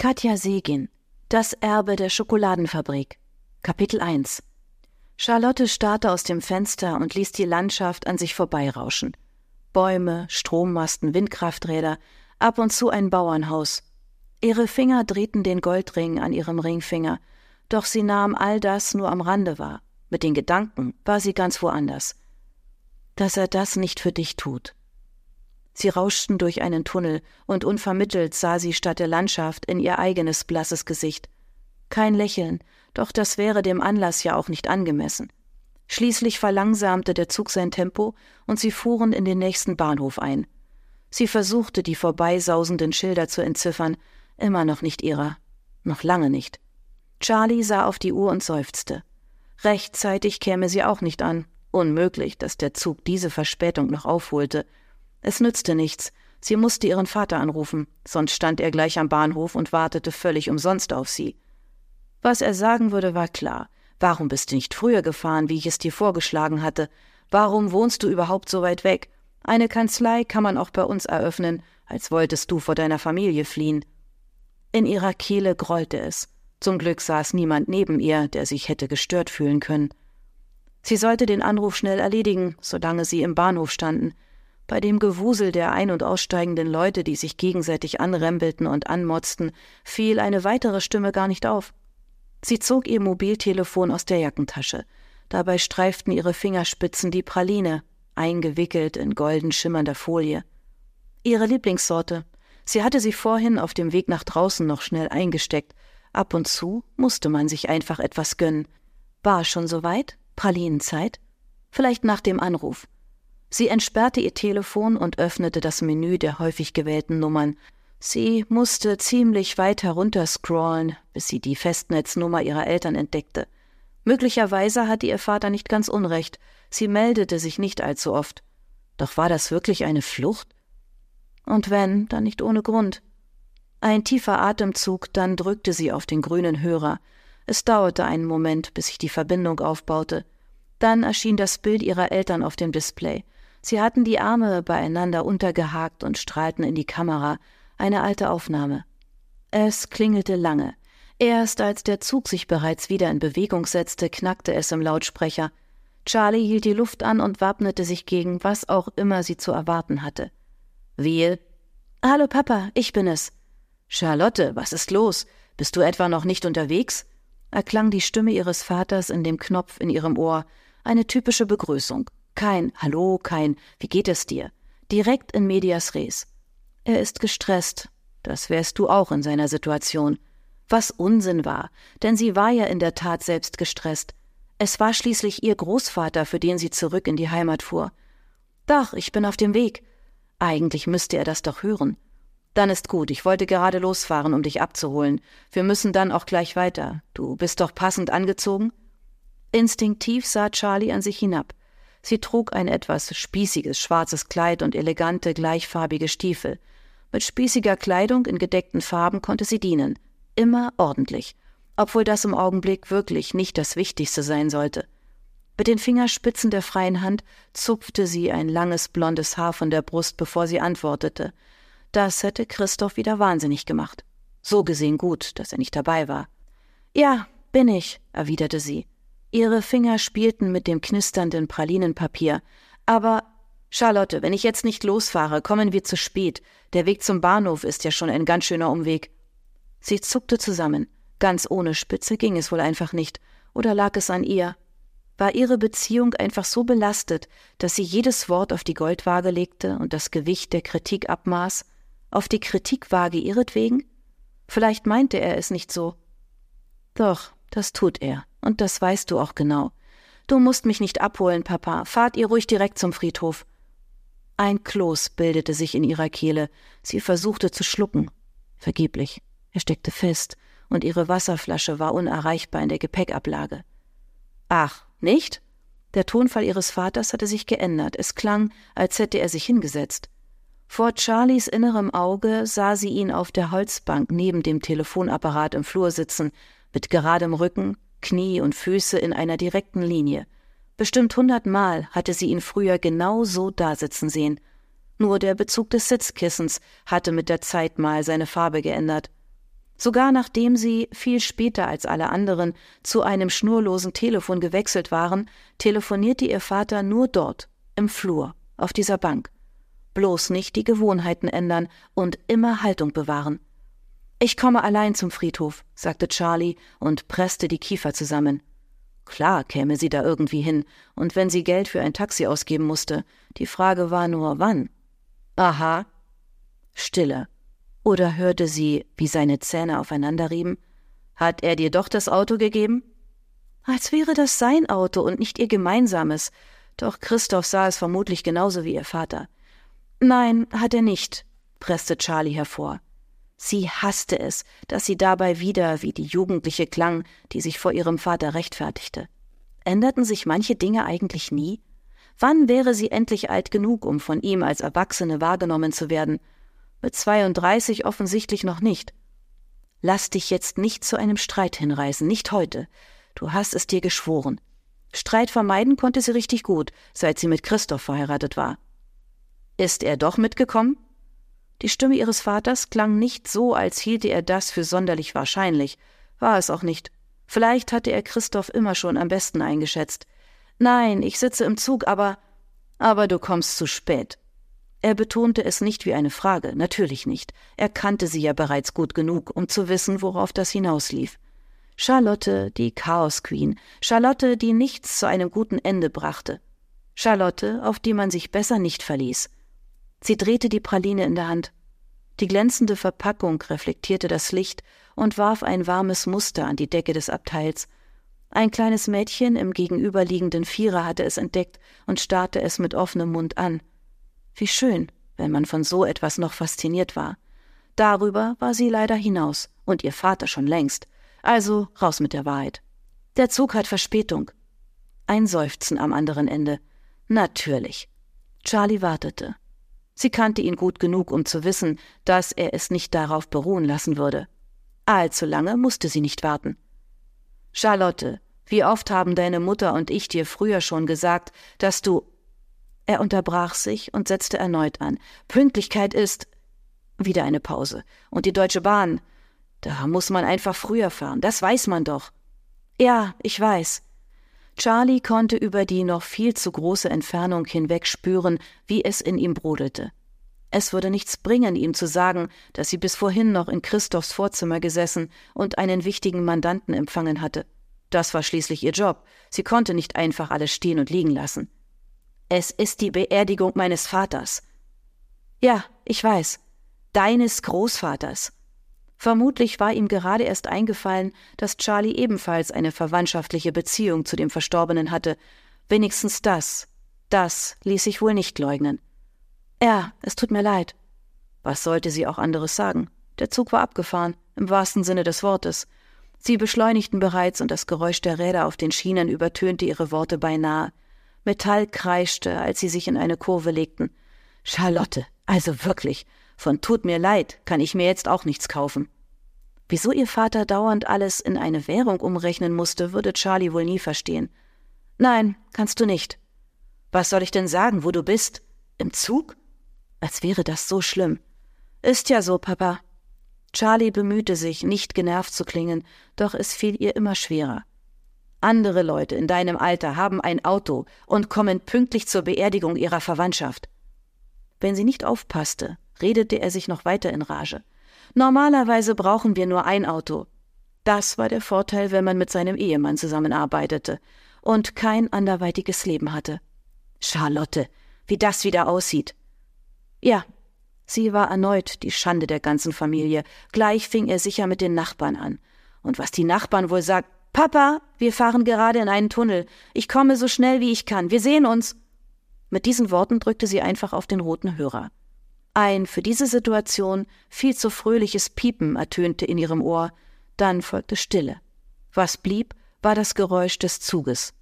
Katja Segin Das Erbe der Schokoladenfabrik Kapitel 1 Charlotte starrte aus dem Fenster und ließ die Landschaft an sich vorbeirauschen. Bäume, Strommasten, Windkrafträder, ab und zu ein Bauernhaus. Ihre Finger drehten den Goldring an ihrem Ringfinger, doch sie nahm all das nur am Rande wahr. Mit den Gedanken war sie ganz woanders. Dass er das nicht für dich tut. Sie rauschten durch einen Tunnel, und unvermittelt sah sie statt der Landschaft in ihr eigenes blasses Gesicht. Kein Lächeln, doch das wäre dem Anlass ja auch nicht angemessen. Schließlich verlangsamte der Zug sein Tempo, und sie fuhren in den nächsten Bahnhof ein. Sie versuchte, die vorbeisausenden Schilder zu entziffern, immer noch nicht ihrer, noch lange nicht. Charlie sah auf die Uhr und seufzte. Rechtzeitig käme sie auch nicht an. Unmöglich, dass der Zug diese Verspätung noch aufholte. Es nützte nichts. Sie musste ihren Vater anrufen, sonst stand er gleich am Bahnhof und wartete völlig umsonst auf sie. Was er sagen würde, war klar. Warum bist du nicht früher gefahren, wie ich es dir vorgeschlagen hatte? Warum wohnst du überhaupt so weit weg? Eine Kanzlei kann man auch bei uns eröffnen, als wolltest du vor deiner Familie fliehen. In ihrer Kehle grollte es. Zum Glück saß niemand neben ihr, der sich hätte gestört fühlen können. Sie sollte den Anruf schnell erledigen, solange sie im Bahnhof standen. Bei dem Gewusel der ein- und aussteigenden Leute, die sich gegenseitig anrempelten und anmotzten, fiel eine weitere Stimme gar nicht auf. Sie zog ihr Mobiltelefon aus der Jackentasche. Dabei streiften ihre Fingerspitzen die Praline, eingewickelt in golden schimmernder Folie. Ihre Lieblingssorte. Sie hatte sie vorhin auf dem Weg nach draußen noch schnell eingesteckt. Ab und zu musste man sich einfach etwas gönnen. War schon soweit? Pralinenzeit? Vielleicht nach dem Anruf. Sie entsperrte ihr Telefon und öffnete das Menü der häufig gewählten Nummern. Sie musste ziemlich weit herunterscrollen, bis sie die Festnetznummer ihrer Eltern entdeckte. Möglicherweise hatte ihr Vater nicht ganz unrecht, sie meldete sich nicht allzu oft. Doch war das wirklich eine Flucht? Und wenn, dann nicht ohne Grund. Ein tiefer Atemzug, dann drückte sie auf den grünen Hörer. Es dauerte einen Moment, bis sich die Verbindung aufbaute. Dann erschien das Bild ihrer Eltern auf dem Display. Sie hatten die Arme beieinander untergehakt und strahlten in die Kamera, eine alte Aufnahme. Es klingelte lange. Erst als der Zug sich bereits wieder in Bewegung setzte, knackte es im Lautsprecher. Charlie hielt die Luft an und wappnete sich gegen was auch immer sie zu erwarten hatte. Wehe. Hallo Papa, ich bin es. Charlotte, was ist los? Bist du etwa noch nicht unterwegs? erklang die Stimme ihres Vaters in dem Knopf in ihrem Ohr, eine typische Begrüßung. Kein Hallo, kein Wie geht es dir? Direkt in medias res. Er ist gestresst. Das wärst du auch in seiner Situation. Was Unsinn war, denn sie war ja in der Tat selbst gestresst. Es war schließlich ihr Großvater, für den sie zurück in die Heimat fuhr. Doch, ich bin auf dem Weg. Eigentlich müsste er das doch hören. Dann ist gut, ich wollte gerade losfahren, um dich abzuholen. Wir müssen dann auch gleich weiter. Du bist doch passend angezogen? Instinktiv sah Charlie an sich hinab. Sie trug ein etwas spießiges schwarzes Kleid und elegante, gleichfarbige Stiefel. Mit spießiger Kleidung in gedeckten Farben konnte sie dienen. Immer ordentlich. Obwohl das im Augenblick wirklich nicht das Wichtigste sein sollte. Mit den Fingerspitzen der freien Hand zupfte sie ein langes blondes Haar von der Brust, bevor sie antwortete. Das hätte Christoph wieder wahnsinnig gemacht. So gesehen gut, dass er nicht dabei war. Ja, bin ich, erwiderte sie. Ihre Finger spielten mit dem knisternden Pralinenpapier. Aber Charlotte, wenn ich jetzt nicht losfahre, kommen wir zu spät. Der Weg zum Bahnhof ist ja schon ein ganz schöner Umweg. Sie zuckte zusammen. Ganz ohne Spitze ging es wohl einfach nicht. Oder lag es an ihr? War ihre Beziehung einfach so belastet, dass sie jedes Wort auf die Goldwaage legte und das Gewicht der Kritik abmaß? Auf die Kritikwaage ihretwegen? Vielleicht meinte er es nicht so. Doch, das tut er. Und das weißt du auch genau. Du musst mich nicht abholen, Papa. Fahrt ihr ruhig direkt zum Friedhof. Ein Kloß bildete sich in ihrer Kehle. Sie versuchte zu schlucken. Vergeblich. Er steckte fest, und ihre Wasserflasche war unerreichbar in der Gepäckablage. Ach, nicht? Der Tonfall ihres Vaters hatte sich geändert. Es klang, als hätte er sich hingesetzt. Vor Charlies innerem Auge sah sie ihn auf der Holzbank neben dem Telefonapparat im Flur sitzen, mit geradem Rücken, Knie und Füße in einer direkten Linie. Bestimmt hundertmal hatte sie ihn früher genau so dasitzen sehen. Nur der Bezug des Sitzkissens hatte mit der Zeit mal seine Farbe geändert. Sogar nachdem sie viel später als alle anderen zu einem schnurlosen Telefon gewechselt waren, telefonierte ihr Vater nur dort, im Flur, auf dieser Bank. Bloß nicht die Gewohnheiten ändern und immer Haltung bewahren. Ich komme allein zum Friedhof, sagte Charlie und presste die Kiefer zusammen. Klar käme sie da irgendwie hin, und wenn sie Geld für ein Taxi ausgeben musste, die Frage war nur wann. Aha. Stille. Oder hörte sie, wie seine Zähne aufeinanderrieben? Hat er dir doch das Auto gegeben? Als wäre das sein Auto und nicht ihr gemeinsames. Doch Christoph sah es vermutlich genauso wie ihr Vater. Nein, hat er nicht, presste Charlie hervor. Sie hasste es, dass sie dabei wieder wie die Jugendliche klang, die sich vor ihrem Vater rechtfertigte. Änderten sich manche Dinge eigentlich nie? Wann wäre sie endlich alt genug, um von ihm als Erwachsene wahrgenommen zu werden? Mit 32 offensichtlich noch nicht. Lass dich jetzt nicht zu einem Streit hinreißen, nicht heute. Du hast es dir geschworen. Streit vermeiden konnte sie richtig gut, seit sie mit Christoph verheiratet war. Ist er doch mitgekommen? Die Stimme ihres Vaters klang nicht so, als hielte er das für sonderlich wahrscheinlich. War es auch nicht. Vielleicht hatte er Christoph immer schon am besten eingeschätzt. Nein, ich sitze im Zug, aber. Aber du kommst zu spät. Er betonte es nicht wie eine Frage, natürlich nicht. Er kannte sie ja bereits gut genug, um zu wissen, worauf das hinauslief. Charlotte, die Chaos Queen, Charlotte, die nichts zu einem guten Ende brachte. Charlotte, auf die man sich besser nicht verließ. Sie drehte die Praline in der Hand. Die glänzende Verpackung reflektierte das Licht und warf ein warmes Muster an die Decke des Abteils. Ein kleines Mädchen im gegenüberliegenden Vierer hatte es entdeckt und starrte es mit offenem Mund an. Wie schön, wenn man von so etwas noch fasziniert war. Darüber war sie leider hinaus und ihr Vater schon längst. Also raus mit der Wahrheit. Der Zug hat Verspätung. Ein Seufzen am anderen Ende. Natürlich. Charlie wartete. Sie kannte ihn gut genug, um zu wissen, dass er es nicht darauf beruhen lassen würde. Allzu lange musste sie nicht warten. Charlotte, wie oft haben deine Mutter und ich dir früher schon gesagt, dass du er unterbrach sich und setzte erneut an. Pünktlichkeit ist. Wieder eine Pause. Und die Deutsche Bahn. Da muss man einfach früher fahren. Das weiß man doch. Ja, ich weiß. Charlie konnte über die noch viel zu große Entfernung hinweg spüren, wie es in ihm brodelte. Es würde nichts bringen, ihm zu sagen, dass sie bis vorhin noch in Christophs Vorzimmer gesessen und einen wichtigen Mandanten empfangen hatte. Das war schließlich ihr Job. Sie konnte nicht einfach alles stehen und liegen lassen. Es ist die Beerdigung meines Vaters. Ja, ich weiß. Deines Großvaters. Vermutlich war ihm gerade erst eingefallen, dass Charlie ebenfalls eine verwandtschaftliche Beziehung zu dem Verstorbenen hatte. Wenigstens das. Das ließ sich wohl nicht leugnen. Ja, es tut mir leid. Was sollte sie auch anderes sagen? Der Zug war abgefahren, im wahrsten Sinne des Wortes. Sie beschleunigten bereits und das Geräusch der Räder auf den Schienen übertönte ihre Worte beinahe. Metall kreischte, als sie sich in eine Kurve legten. Charlotte, also wirklich, von tut mir leid, kann ich mir jetzt auch nichts kaufen. Wieso ihr Vater dauernd alles in eine Währung umrechnen musste, würde Charlie wohl nie verstehen. Nein, kannst du nicht. Was soll ich denn sagen, wo du bist? Im Zug? Als wäre das so schlimm. Ist ja so, Papa. Charlie bemühte sich, nicht genervt zu klingen, doch es fiel ihr immer schwerer. Andere Leute in deinem Alter haben ein Auto und kommen pünktlich zur Beerdigung ihrer Verwandtschaft. Wenn sie nicht aufpasste, redete er sich noch weiter in Rage. Normalerweise brauchen wir nur ein Auto. Das war der Vorteil, wenn man mit seinem Ehemann zusammenarbeitete und kein anderweitiges Leben hatte. Charlotte, wie das wieder aussieht. Ja, sie war erneut die Schande der ganzen Familie. Gleich fing er sicher mit den Nachbarn an. Und was die Nachbarn wohl sagt, Papa, wir fahren gerade in einen Tunnel. Ich komme so schnell wie ich kann. Wir sehen uns. Mit diesen Worten drückte sie einfach auf den roten Hörer. Ein für diese Situation viel zu fröhliches Piepen ertönte in ihrem Ohr, dann folgte Stille. Was blieb, war das Geräusch des Zuges.